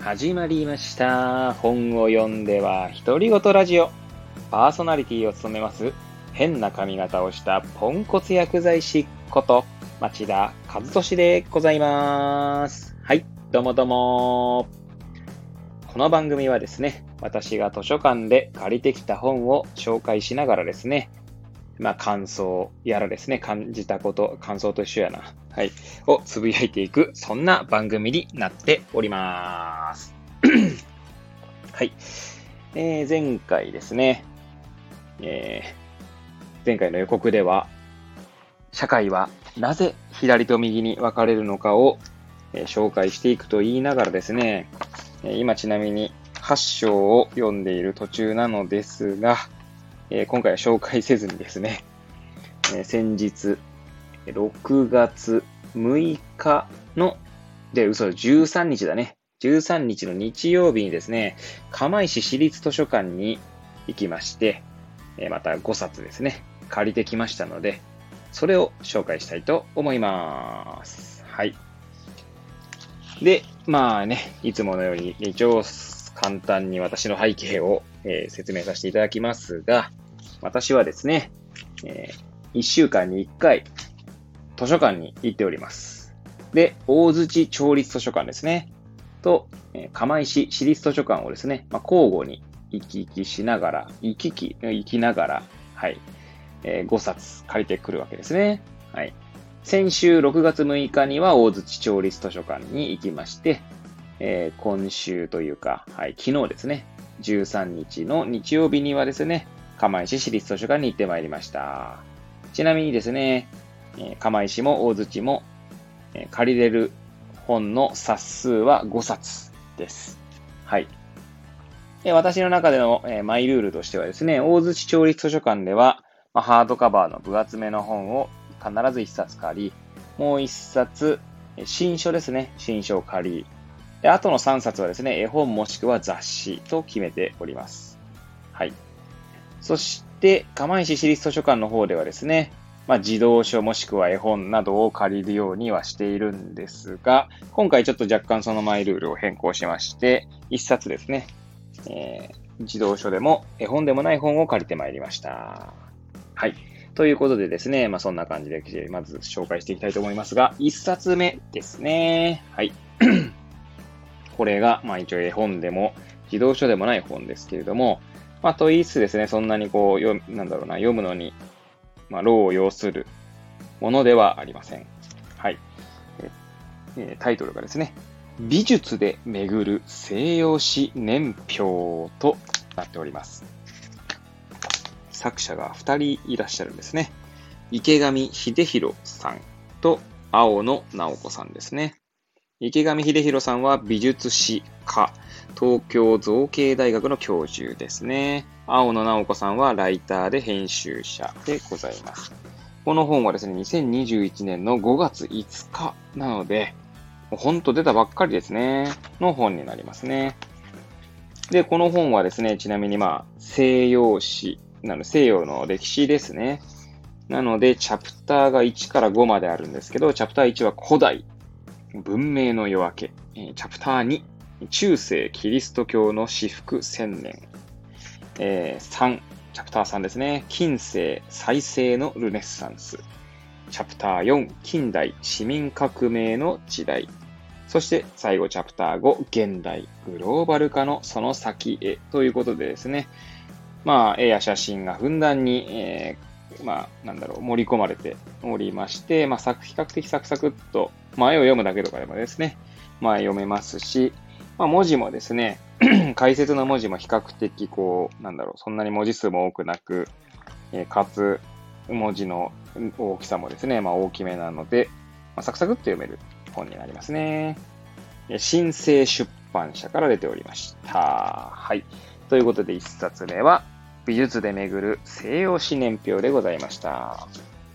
始まりました。本を読んでは独り言ラジオ。パーソナリティを務めます、変な髪型をしたポンコツ薬剤師こと、町田和俊でございます。はい、どうもどうも。この番組はですね、私が図書館で借りてきた本を紹介しながらですね、まあ感想やらですね、感じたこと、感想と一緒やな。はい。をつぶやいていく、そんな番組になっております。はい。えー前回ですね、えー前回の予告では、社会はなぜ左と右に分かれるのかを、えー紹介していくと言いながらですね、えー今ちなみに8章を読んでいる途中なのですが、えー今回は紹介せずにですね、えー先日、6月6日の、で、嘘、13日だね。13日の日曜日にですね、釜石市立図書館に行きまして、また5冊ですね、借りてきましたので、それを紹介したいと思います。はい。で、まあね、いつものように一応簡単に私の背景を、えー説明させていただきますが、私はですね、え1週間に1回、図書館に行っております。で、大槌町立図書館ですね。と、え釜石市立図書館をですね、まあ、交互に行き来しながら、行き来、行きながら、はい、えー5冊借りてくるわけですね。はい。先週6月6日には大槌町立図書館に行きまして、えー今週というか、はい、昨日ですね、13日の日曜日にはですね、釜石市立図書館に行ってまいりました。ちなみにですね、えー釜石も大槌も、え借りれる本の冊数は5冊です。はい。で私の中での、えーマイルールとしてはですね、大槌町立図書館では、まあ、ハードカバーの分厚めの本を必ず1冊借り、もう1冊、新書ですね、新書を借り、であとの3冊はですね、絵本もしくは雑誌と決めております。はい。そして、釜石市立図書館の方ではですね、まあ、児童書もしくは絵本などを借りるようにはしているんですが、今回ちょっと若干そのマイルールを変更しまして、一冊ですね、えー児童書でも絵本でもない本を借りてまいりました。はい。ということでですね、まあ、そんな感じで、まず紹介していきたいと思いますが、一冊目ですね。はい。これが、まあ一応絵本でも、児童書でもない本ですけれども、まあと言いつつですね、そんなにこう、読なんだろうな、読むのに、まあ、労を要するものではありません。はい。えタイトルがですね、美術で巡る西洋史年表となっております。作者が2人いらっしゃるんですね。池上秀弘さんと青野直子さんですね。池上秀弘さんは美術史家、東京造形大学の教授ですね。青野直子さんはライターで編集者でございます。この本はですね、2021年の5月5日なので、もうほんと出たばっかりですね。の本になりますね。で、この本はですね、ちなみにまあ、西洋史、なの西洋の歴史ですね。なので、チャプターが1から5まであるんですけど、チャプター1は古代、文明の夜明け。チャプター2、中世キリスト教の至福千年。えー3、チャプター3ですね。近世再生のルネッサンス。チャプター4、近代市民革命の時代。そして最後チャプター5、現代グローバル化のその先へということでですね。まあ、絵や写真がふんだんに、えーまあ、なんだろう、盛り込まれておりまして、まあ、比較的サクサクっと、まあ、絵を読むだけとかでもですね、まあ、読めますし、まあ、文字もですね、解説の文字も比較的こう、なんだろう、そんなに文字数も多くなく、えーかつ、文字の大きさもですね、まあ、大きめなので、まあ、サクサクっと読める本になりますね。新生出版社から出ておりました。はい。ということで、一冊目は、美術で巡る西洋史年表でございました。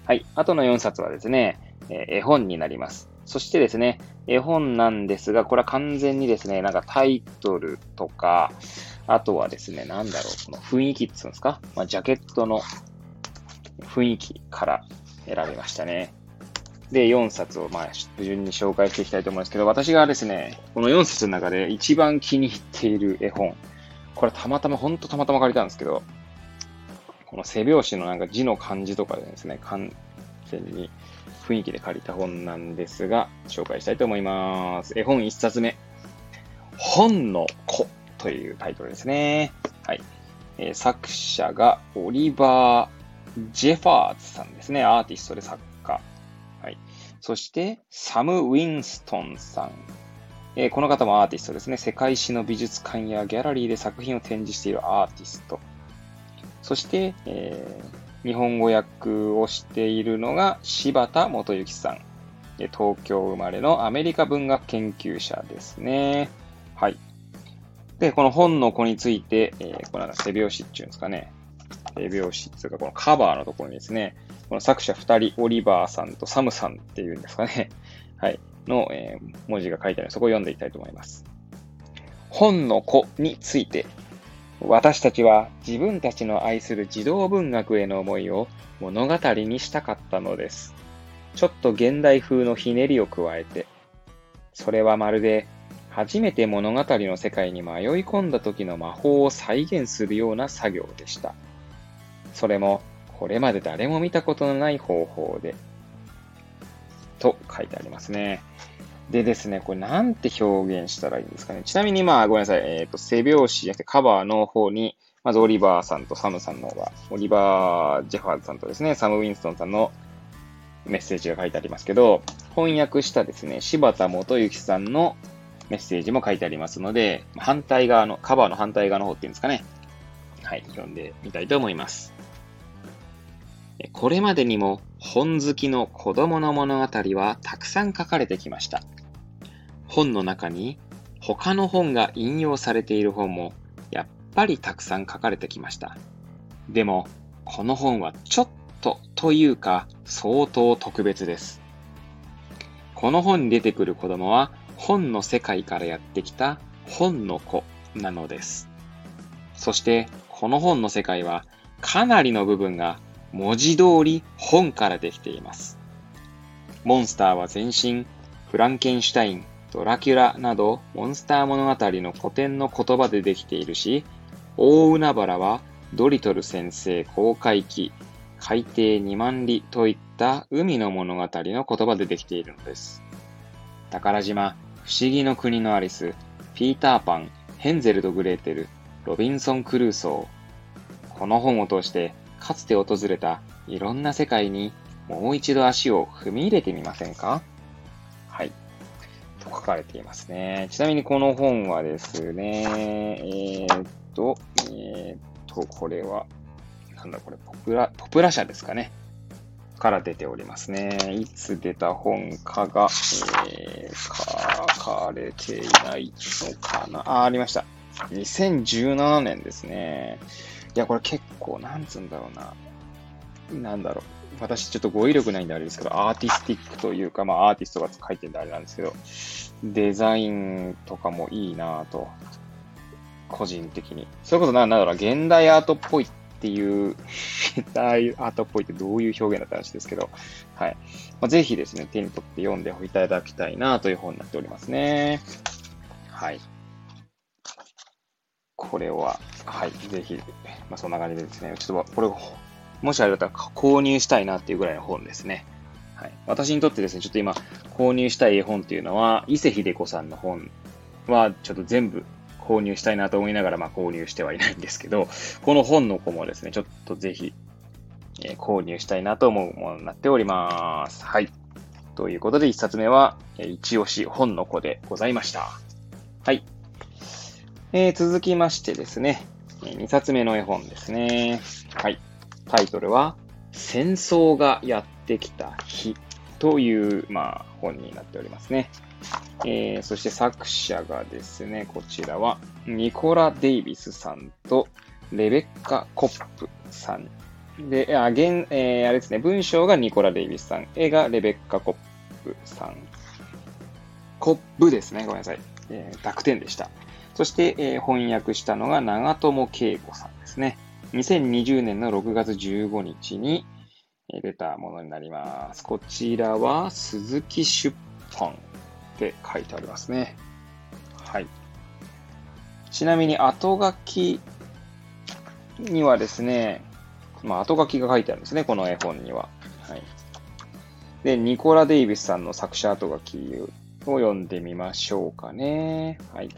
はい。あとの4冊はですね、えー絵本になります。そしてですね、絵本なんですが、これは完全にですね、なんかタイトルとか、あとはですね、なんだろう、この雰囲気っていうんですか、まあ、ジャケットの雰囲気から選びましたね。で、4冊をまあ順に紹介していきたいと思うんですけど、私がですね、この4冊の中で一番気に入っている絵本、これたまたま、ほんとたまたま借りたんですけど、この背拍子のなんか字の漢字とかでですね、全に雰囲気で借りた本なんですが、紹介したいと思います。絵本1冊目。本の子というタイトルですね。はい。えー、作者がオリバー・ジェファーズさんですね。アーティストで作家。はい。そして、サム・ウィンストンさん。えー、この方もアーティストですね。世界史の美術館やギャラリーで作品を展示しているアーティスト。そして、えー、日本語訳をしているのが柴田元幸さん。東京生まれのアメリカ文学研究者ですね。はい。で、この本の子について、えー、これは背拍子っていうんですかね。背拍子っていうか、このカバーのところにですね、この作者二人、オリバーさんとサムさんっていうんですかね。はい。の、えー、文字が書いてあるので、そこを読んでいきたいと思います。本の子について、私たちは自分たちの愛する児童文学への思いを物語にしたかったのです。ちょっと現代風のひねりを加えて。それはまるで初めて物語の世界に迷い込んだ時の魔法を再現するような作業でした。それも、これまで誰も見たことのない方法で。と書いてありますね。でですね、これなんて表現したらいいんですかね。ちなみにまあごめんなさい。えっ、ー、と、背拍子じゃなくてカバーの方に、まずオリバーさんとサムさんの方が、オリバー・ジェファーズさんとですね、サム・ウィンストンさんのメッセージが書いてありますけど、翻訳したですね、柴田元幸さんのメッセージも書いてありますので、反対側の、カバーの反対側の方っていうんですかね。はい、読んでみたいと思います。これまでにも本好きの子供の物語はたくさん書かれてきました。本の中に他の本が引用されている本もやっぱりたくさん書かれてきました。でも、この本はちょっとというか相当特別です。この本に出てくる子供は本の世界からやってきた本の子なのです。そしてこの本の世界はかなりの部分が文字通り本からできています。モンスターは全身、フランケンシュタイン、ドラキュラなどモンスター物語の古典の言葉でできているし、大海原はドリトル先生公開記、海底2万里といった海の物語の言葉でできているのです。宝島、不思議の国のアリス、ピーターパン、ヘンゼルとグレーテル、ロビンソン・クルーソー。この本を通して、かつて訪れたいろんな世界にもう一度足を踏み入れてみませんか？かれていますね。ちなみにこの本はですね、えー、っと、えー、っと、これは、なんだこれ、ポプラ、ポプラ社ですかね。から出ておりますね。いつ出た本かが、えー、書かれていないのかな。あ、ありました。2017年ですね。いや、これ結構、なんつうんだろうな。なんだろう。私ちょっと語彙力ないんであれですけど、アーティスティックというか、まあアーティストが書いてるんであれなんですけど、デザインとかもいいなぁと、個人的に。それこそなんだろう、現代アートっぽいっていう、ああいうアートっぽいってどういう表現だった話ですけど、はい。まあ、ぜひですね、手に取って読んでいただきたいなという本になっておりますね。はい。これは、はい、ぜひ、まあ、そんな感じでですね、ちょっとこれ、もしあれだったら購入したいなっていうぐらいの本ですね。はい。私にとってですね、ちょっと今、購入したい絵本っていうのは、伊勢秀子さんの本は、ちょっと全部購入したいなと思いながら、まあ、購入してはいないんですけど、この本の子もですね、ちょっとぜひ、えー、購入したいなと思うものになっております。はい。ということで、一冊目は、えー、一押し本の子でございました。はい。えー、続きましてですね、二冊目の絵本ですね。はい。タイトルは、戦争がやってきた日という、まあ、本になっておりますね。えー、そして作者がですね、こちらは、ニコラ・デイビスさんと、レベッカ・コップさん。で、あ、現、えー、あれですね、文章がニコラ・デイビスさん、絵がレベッカ・コップさん。コップですね、ごめんなさい。えー、濁点でした。そして、えー、翻訳したのが長友恵子さんですね。2020年の6月15日に、出たものになります。こちらは鈴木出版って書いてありますね。はい。ちなみに後書きにはですね、まあ後書きが書いてあるんですね、この絵本には。はい。で、ニコラ・デイビスさんの作者後書きを読んでみましょうかね。はい。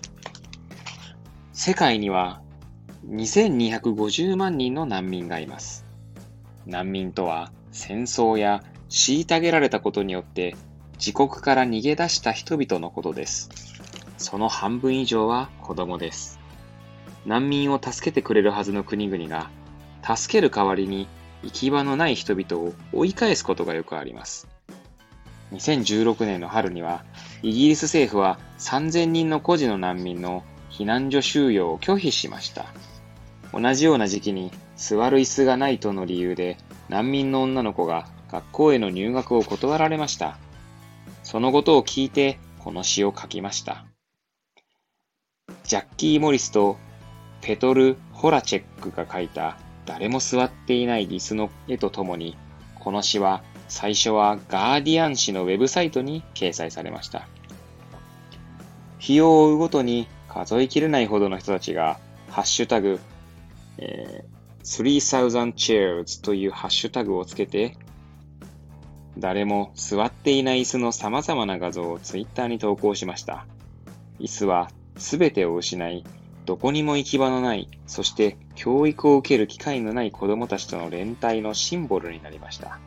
世界には2250万人の難民がいます。難民とは戦争や虐げられたことによって自国から逃げ出した人々のことです。その半分以上は子供です。難民を助けてくれるはずの国々が、助ける代わりに行き場のない人々を追い返すことがよくあります。2016年の春には、イギリス政府は3000人の孤児の難民の避難所収容を拒否しました。同じような時期に座る椅子がないとの理由で難民の女の子が学校への入学を断られました。そのことを聞いてこの詩を書きました。ジャッキー・モリスとペトル・ホラチェックが書いた誰も座っていない椅子の絵とともに、この詩は最初はガーディアン紙のウェブサイトに掲載されました。日を追うごとに数えきれないほどの人たちが、ハッシュタグ、えー、3000 chairs というハッシュタグをつけて、誰も座っていない椅子の様々な画像をツイッターに投稿しました。椅子はすべてを失い、どこにも行き場のない、そして教育を受ける機会のない子供たちとの連帯のシンボルになりました。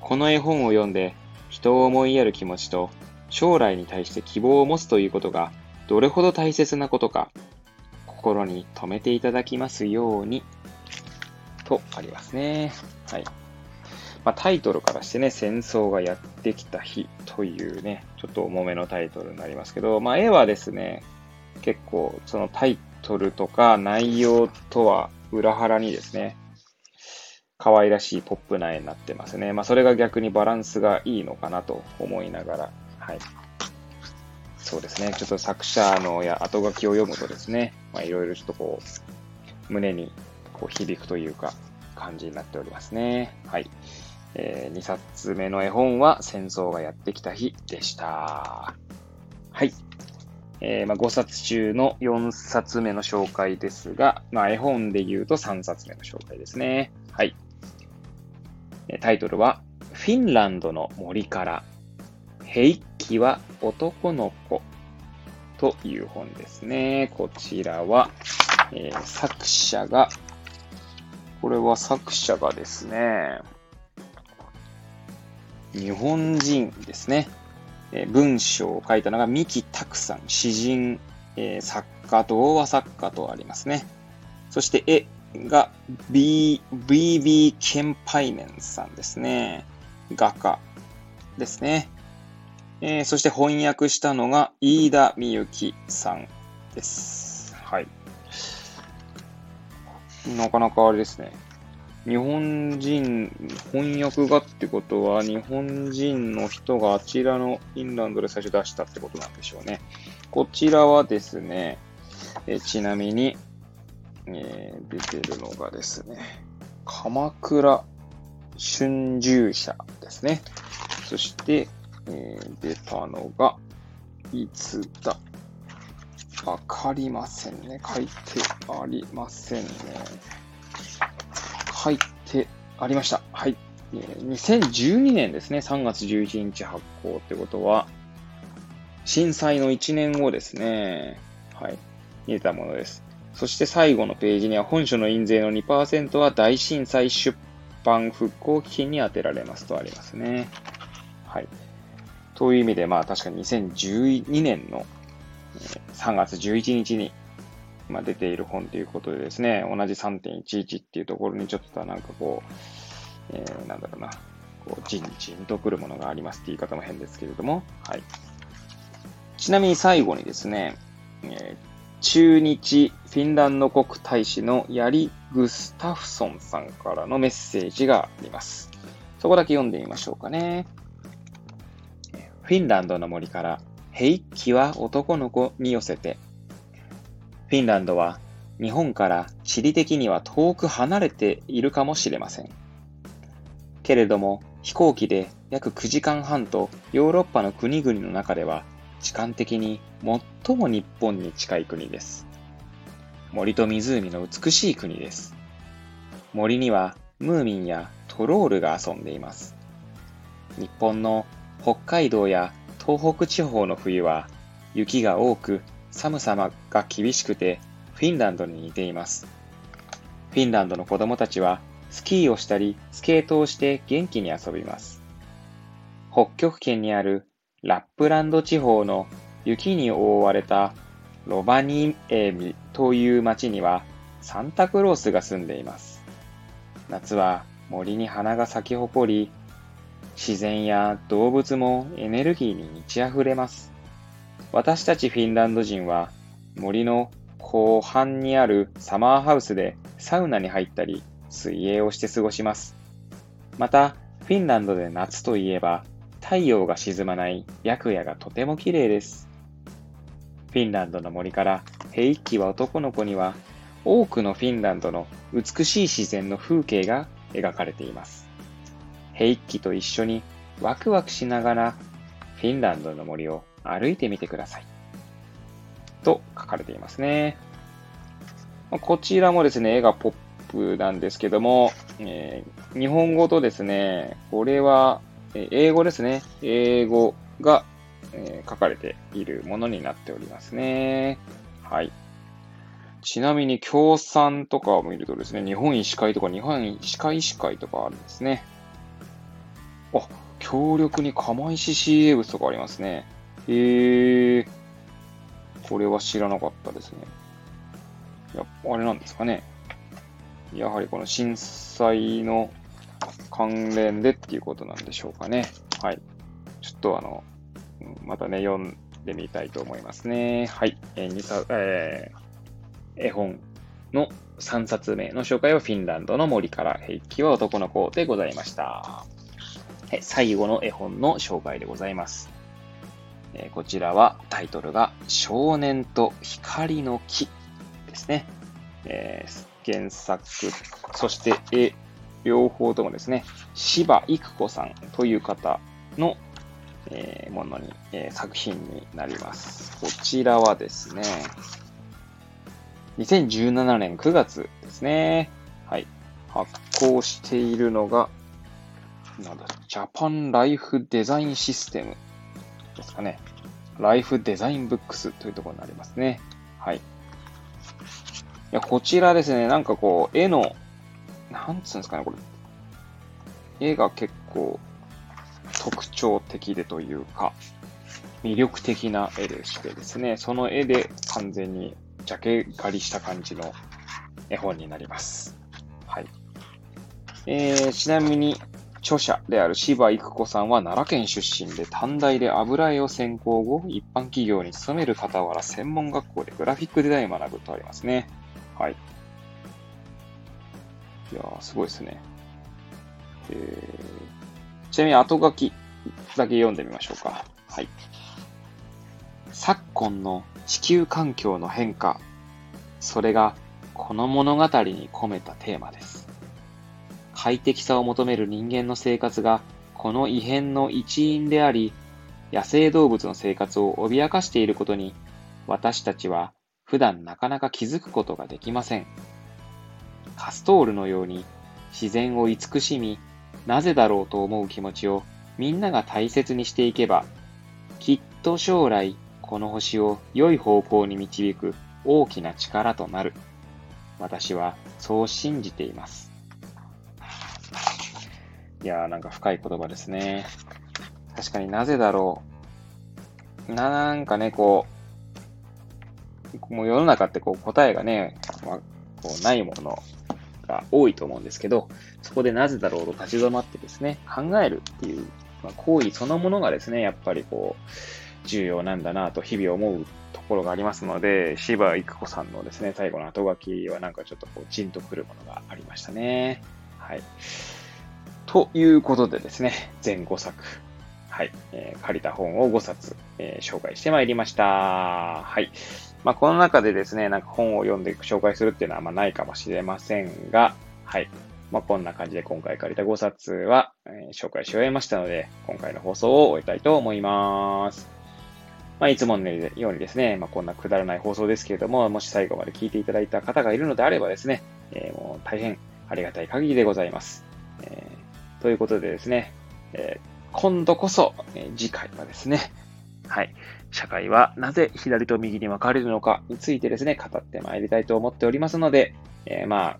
この絵本を読んで、人を思いやる気持ちと、将来に対して希望を持つということが、どれほど大切なことか、心に留めていただきますように、とありますね。はい。まあ、タイトルからしてね、戦争がやってきた日というね、ちょっと重めのタイトルになりますけど、まあ、絵はですね、結構そのタイトルとか内容とは裏腹にですね、可愛らしいポップな絵になってますね。まあそれが逆にバランスがいいのかなと思いながら、はい。そうですね。ちょっと作者のや後書きを読むとですね、まあいろいろちょっとこう、胸にこう響くというか、感じになっておりますね。はい。えー、2冊目の絵本は戦争がやってきた日でした。はい。えー、まあ、5冊中の4冊目の紹介ですが、まあ、絵本で言うと3冊目の紹介ですね。はい。タイトルは、フィンランドの森から、ヘイキは男の子という本ですね。こちらは、えー、作者が、これは作者がですね、日本人ですね。え文章を書いたのが三木拓さん、詩人、えー、作家、童話作家とありますね。そして絵が B、BB ケンパイメンさんですね。画家ですね。えー、そして翻訳したのが飯田美幸さんです。はい。なかなかあれですね。日本人、翻訳がってことは、日本人の人があちらのフィンランドで最初出したってことなんでしょうね。こちらはですね、えちなみに、えー、出てるのがですね、鎌倉春秋社ですね。そして、えー、出たのが、いつだ？わかりませんね。書いてありませんね。書いてありました。はい。2012年ですね。3月11日発行ってことは、震災の1年後ですね。はい。見えたものです。そして最後のページには本書の印税の2%は大震災出版復興基金に充てられますとありますね。はい。という意味で、まあ確かに2012年の3月11日にまあ、出ている本ということでですね、同じ3.11っていうところにちょっとなんかこう、えー、なんだろうな、こう、じんじんとくるものがありますって言い方も変ですけれども、はい。ちなみに最後にですね、えー、中日フィンランド国大使のヤリ・グスタフソンさんからのメッセージがあります。そこだけ読んでみましょうかね。フィンランドの森から、平気は男の子に寄せて、フィンランドは日本から地理的には遠く離れているかもしれません。けれども、飛行機で約9時間半とヨーロッパの国々の中では、時間的に最も日本に近い国です。森と湖の美しい国です。森にはムーミンやトロールが遊んでいます。日本の北海道や東北地方の冬は雪が多く寒さが厳しくてフィンランドに似ています。フィンランドの子供たちはスキーをしたりスケートをして元気に遊びます。北極圏にあるラップランド地方の雪に覆われたロバニエミという町にはサンタクロースが住んでいます。夏は森に花が咲き誇り、自然や動物もエネルギーに満ち溢れます。私たちフィンランド人は森の後半にあるサマーハウスでサウナに入ったり水泳をして過ごします。また、フィンランドで夏といえば太陽が沈まない白夜がとても綺麗です。フィンランドの森から平一期は男の子には多くのフィンランドの美しい自然の風景が描かれています。平一期と一緒にワクワクしながらフィンランドの森を歩いてみてください。と書かれていますね。こちらもですね、絵がポップなんですけども、えー、日本語とですね、これは、え英語ですね。英語が、えー、書かれているものになっておりますね。はい。ちなみに、協賛とかを見るとですね、日本医師会とか日本歯科医師会とかあるんですね。あ、強力に釜石 CA 物とかありますね。へえ。これは知らなかったですね。やあれなんですかね。やはりこの震災の関連でっていうことなんでしょうかね。はい。ちょっとあの、またね、読んでみたいと思いますね。はい。えー、さえー、絵本の3冊目の紹介はフィンランドの森から平気は男の子でございました。最後の絵本の紹介でございます。え、こちらはタイトルが少年と光の木ですね。えー、原作、そして絵、両方ともですね、芝育子さんという方の、え、ものに、え、作品になります。こちらはですね、2017年9月ですね。はい。発行しているのが、なんだっ、ジャパンライフデザインシステムですかね。ライフデザインブックスというところになりますね。はい。いや、こちらですね、なんかこう、絵の、なんつうんですかね、これ。絵が結構特徴的でというか、魅力的な絵でしてですね、その絵で完全にジャケ狩りした感じの絵本になります。はい。えー、ちなみに、著者である芝育子さんは奈良県出身で短大で油絵を専攻後、一般企業に勤める傍ら専門学校でグラフィックデザインを学ぶとありますね。はい。いやー、すごいですね。えー、ちなみに後書きだけ読んでみましょうか。はい。昨今の地球環境の変化。それがこの物語に込めたテーマです。快適さを求める人間の生活がこの異変の一因であり、野生動物の生活を脅かしていることに、私たちは普段なかなか気づくことができません。カストールのように自然を慈しみ、なぜだろうと思う気持ちをみんなが大切にしていけば、きっと将来この星を良い方向に導く大きな力となる。私はそう信じています。いやーなんか深い言葉ですね。確かになぜだろう。なんかね、こう、もう世の中ってこう答えがね、まあ、こうないものが多いと思うんですけど、そこでなぜだろうと立ち止まってですね、考えるっていう、まあ、行為そのものがですね、やっぱりこう、重要なんだなと日々思うところがありますので、芝育子さんのですね、最後の後書きはなんかちょっとこう、じんとくるものがありましたね。はい。ということでですね、全5作、はい、えー、借りた本を5冊、えー、紹介してまいりました。はい。まあ、この中でですね、なんか本を読んで紹介するっていうのはあまないかもしれませんが、はい。まあ、こんな感じで今回借りた5冊は、えー、紹介し終えましたので、今回の放送を終えたいと思います。まあ、いつものようにですね、まあ、こんなくだらない放送ですけれども、もし最後まで聞いていただいた方がいるのであればですね、えー、もう大変ありがたい限りでございます。えー、ということでですね、えー、今度こそ、え次回はですね、はい。社会はなぜ左と右に分かれるのかについてですね、語ってまいりたいと思っておりますので、えー、まあ、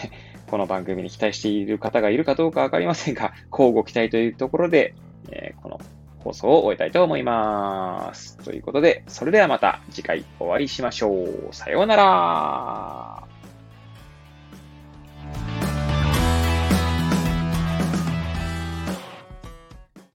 この番組に期待している方がいるかどうかわかりませんが、交互期待というところで、えー、この放送を終えたいと思います。ということで、それではまた次回お会いしましょう。さようなら。